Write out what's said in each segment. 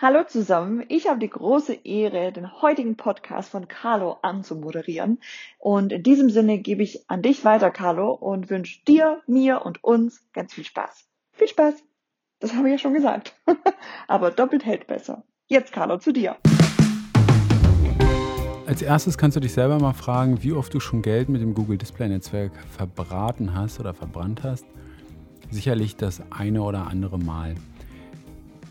Hallo zusammen, ich habe die große Ehre, den heutigen Podcast von Carlo anzumoderieren. Und in diesem Sinne gebe ich an dich weiter, Carlo, und wünsche dir, mir und uns ganz viel Spaß. Viel Spaß! Das habe ich ja schon gesagt. Aber doppelt hält besser. Jetzt, Carlo, zu dir. Als erstes kannst du dich selber mal fragen, wie oft du schon Geld mit dem Google Display Netzwerk verbraten hast oder verbrannt hast. Sicherlich das eine oder andere Mal.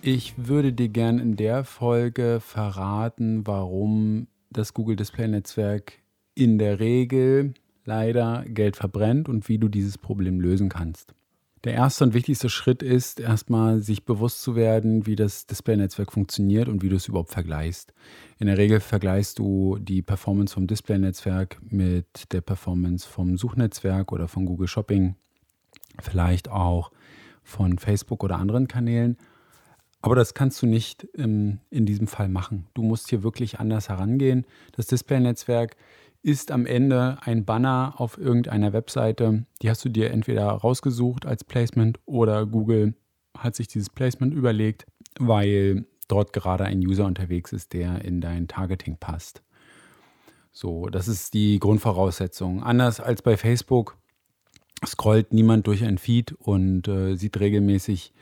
Ich würde dir gern in der Folge verraten, warum das Google Display Netzwerk in der Regel leider Geld verbrennt und wie du dieses Problem lösen kannst. Der erste und wichtigste Schritt ist erstmal sich bewusst zu werden, wie das Display-Netzwerk funktioniert und wie du es überhaupt vergleichst. In der Regel vergleichst du die Performance vom Display-Netzwerk mit der Performance vom Suchnetzwerk oder von Google Shopping, vielleicht auch von Facebook oder anderen Kanälen aber das kannst du nicht ähm, in diesem Fall machen. Du musst hier wirklich anders herangehen. Das Display-Netzwerk ist am Ende ein Banner auf irgendeiner Webseite. Die hast du dir entweder rausgesucht als Placement oder Google hat sich dieses Placement überlegt, weil dort gerade ein User unterwegs ist, der in dein Targeting passt. So, das ist die Grundvoraussetzung. Anders als bei Facebook scrollt niemand durch ein Feed und äh, sieht regelmäßig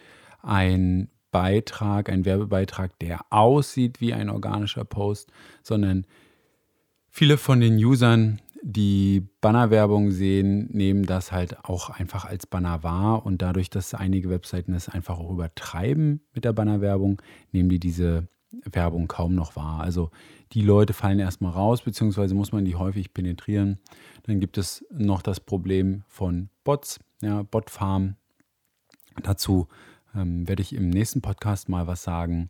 ein Beitrag, ein Werbebeitrag, der aussieht wie ein organischer Post, sondern viele von den Usern, die Bannerwerbung sehen, nehmen das halt auch einfach als Banner wahr und dadurch, dass einige Webseiten es einfach auch übertreiben mit der Bannerwerbung, nehmen die diese Werbung kaum noch wahr. Also die Leute fallen erstmal raus, beziehungsweise muss man die häufig penetrieren. Dann gibt es noch das Problem von Bots, ja, Botfarm. Dazu ähm, werde ich im nächsten Podcast mal was sagen.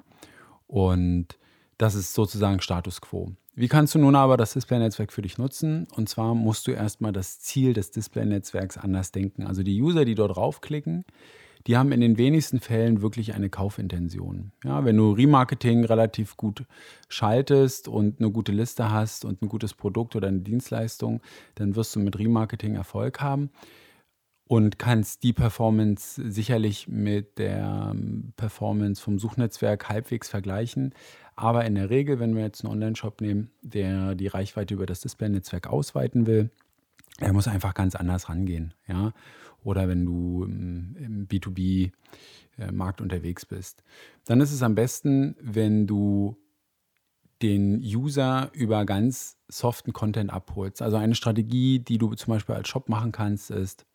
Und das ist sozusagen Status quo. Wie kannst du nun aber das Display-Netzwerk für dich nutzen? Und zwar musst du erstmal das Ziel des Display-Netzwerks anders denken. Also die User, die dort draufklicken, die haben in den wenigsten Fällen wirklich eine Kaufintention. Ja, wenn du Remarketing relativ gut schaltest und eine gute Liste hast und ein gutes Produkt oder eine Dienstleistung, dann wirst du mit Remarketing Erfolg haben und kannst die Performance sicherlich mit der ähm, Performance vom Suchnetzwerk halbwegs vergleichen. Aber in der Regel, wenn wir jetzt einen Online-Shop nehmen, der die Reichweite über das Display-Netzwerk ausweiten will, er muss einfach ganz anders rangehen. Ja? Oder wenn du im B2B-Markt äh, unterwegs bist. Dann ist es am besten, wenn du den User über ganz soften Content abholst. Also eine Strategie, die du zum Beispiel als Shop machen kannst, ist,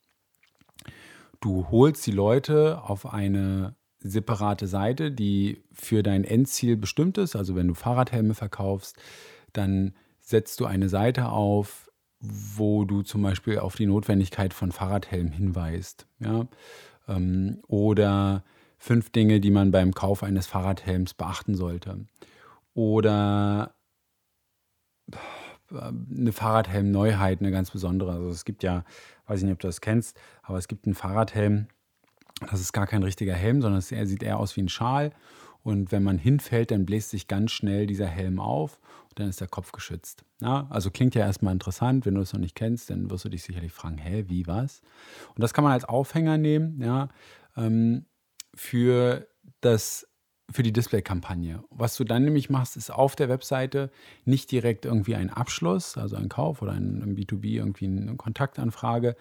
Du holst die Leute auf eine separate Seite, die für dein Endziel bestimmt ist. Also wenn du Fahrradhelme verkaufst, dann setzt du eine Seite auf, wo du zum Beispiel auf die Notwendigkeit von Fahrradhelmen hinweist. Ja? Ähm, oder fünf Dinge, die man beim Kauf eines Fahrradhelms beachten sollte. Oder eine Fahrradhelm-Neuheit, eine ganz besondere. Also es gibt ja, weiß ich nicht, ob du das kennst, aber es gibt einen Fahrradhelm, das ist gar kein richtiger Helm, sondern er sieht eher aus wie ein Schal. Und wenn man hinfällt, dann bläst sich ganz schnell dieser Helm auf und dann ist der Kopf geschützt. Ja, also klingt ja erstmal interessant, wenn du es noch nicht kennst, dann wirst du dich sicherlich fragen, hä, wie, was? Und das kann man als Aufhänger nehmen, ja, ähm, für das für die Display-Kampagne. Was du dann nämlich machst, ist auf der Webseite nicht direkt irgendwie ein Abschluss, also ein Kauf oder ein, ein B2B, irgendwie eine Kontaktanfrage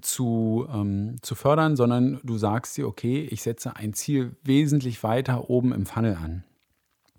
zu, ähm, zu fördern, sondern du sagst dir, okay, ich setze ein Ziel wesentlich weiter oben im Funnel an.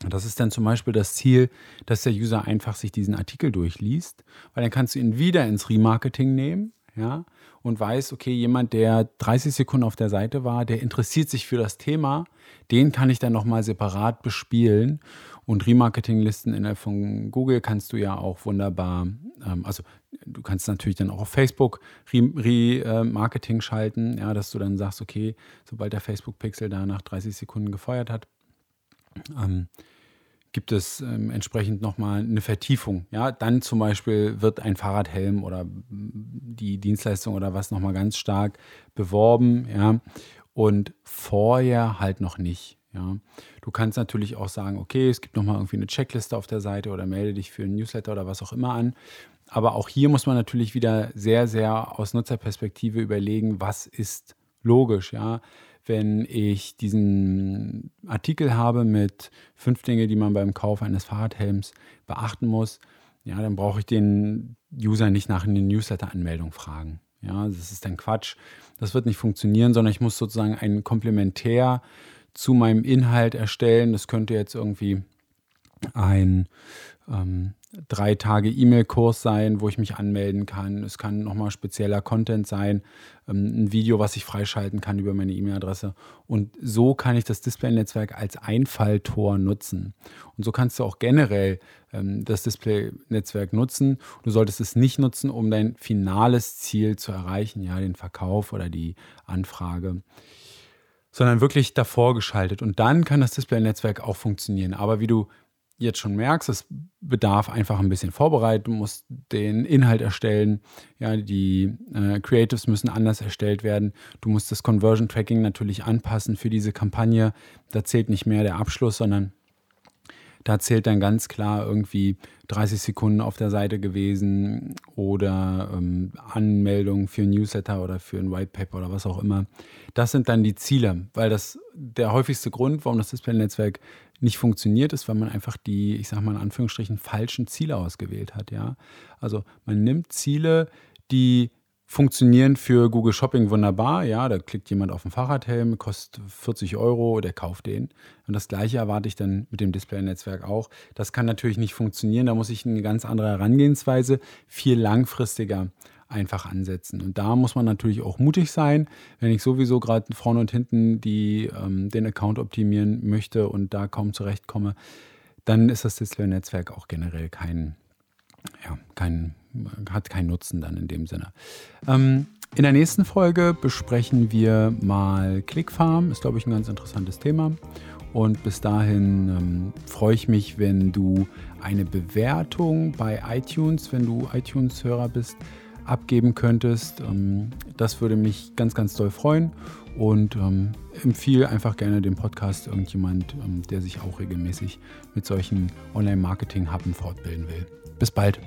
Das ist dann zum Beispiel das Ziel, dass der User einfach sich diesen Artikel durchliest, weil dann kannst du ihn wieder ins Remarketing nehmen, ja, und weiß, okay, jemand, der 30 Sekunden auf der Seite war, der interessiert sich für das Thema, den kann ich dann nochmal separat bespielen. Und Remarketing-Listen innerhalb von Google kannst du ja auch wunderbar, ähm, also du kannst natürlich dann auch auf Facebook Remarketing Re schalten, ja, dass du dann sagst, okay, sobald der Facebook-Pixel da nach 30 Sekunden gefeuert hat, ähm, gibt es ähm, entsprechend nochmal eine Vertiefung. Ja, dann zum Beispiel wird ein Fahrradhelm oder die Dienstleistung oder was nochmal ganz stark beworben, ja, und vorher halt noch nicht. Ja, du kannst natürlich auch sagen, okay, es gibt nochmal irgendwie eine Checkliste auf der Seite oder melde dich für ein Newsletter oder was auch immer an. Aber auch hier muss man natürlich wieder sehr, sehr aus Nutzerperspektive überlegen, was ist logisch, ja wenn ich diesen Artikel habe mit fünf Dinge, die man beim Kauf eines Fahrradhelms beachten muss, ja, dann brauche ich den User nicht nach einer Newsletter-Anmeldung fragen. Ja, das ist dann Quatsch. Das wird nicht funktionieren, sondern ich muss sozusagen ein Komplementär zu meinem Inhalt erstellen. Das könnte jetzt irgendwie ein ähm, drei Tage E-Mail-Kurs sein, wo ich mich anmelden kann. Es kann nochmal spezieller Content sein, ähm, ein Video, was ich freischalten kann über meine E-Mail-Adresse. Und so kann ich das Display-Netzwerk als Einfalltor nutzen. Und so kannst du auch generell ähm, das Display-Netzwerk nutzen. Du solltest es nicht nutzen, um dein finales Ziel zu erreichen, ja, den Verkauf oder die Anfrage sondern wirklich davor geschaltet. Und dann kann das Display-Netzwerk auch funktionieren. Aber wie du jetzt schon merkst, es bedarf einfach ein bisschen Vorbereitung. Du musst den Inhalt erstellen. Ja, die äh, Creatives müssen anders erstellt werden. Du musst das Conversion Tracking natürlich anpassen für diese Kampagne. Da zählt nicht mehr der Abschluss, sondern da zählt dann ganz klar irgendwie 30 Sekunden auf der Seite gewesen oder ähm, Anmeldung für ein Newsletter oder für ein White Paper oder was auch immer. Das sind dann die Ziele, weil das der häufigste Grund, warum das Display-Netzwerk nicht funktioniert, ist, weil man einfach die, ich sage mal in Anführungsstrichen, falschen Ziele ausgewählt hat. Ja? Also man nimmt Ziele, die funktionieren für Google Shopping wunderbar. Ja, da klickt jemand auf den Fahrradhelm, kostet 40 Euro, der kauft den. Und das gleiche erwarte ich dann mit dem Display-Netzwerk auch. Das kann natürlich nicht funktionieren. Da muss ich eine ganz andere Herangehensweise, viel langfristiger einfach ansetzen. Und da muss man natürlich auch mutig sein, wenn ich sowieso gerade vorne und hinten die, ähm, den Account optimieren möchte und da kaum zurechtkomme, dann ist das Display-Netzwerk auch generell kein, ja, kein, hat keinen Nutzen dann in dem Sinne. Ähm, in der nächsten Folge besprechen wir mal ClickFarm, ist glaube ich ein ganz interessantes Thema. Und bis dahin ähm, freue ich mich, wenn du eine Bewertung bei iTunes, wenn du iTunes-Hörer bist, abgeben könntest. Ähm, das würde mich ganz, ganz doll freuen und ähm, empfehle einfach gerne den Podcast irgendjemand, ähm, der sich auch regelmäßig mit solchen Online-Marketing-Happen fortbilden will. Bis bald.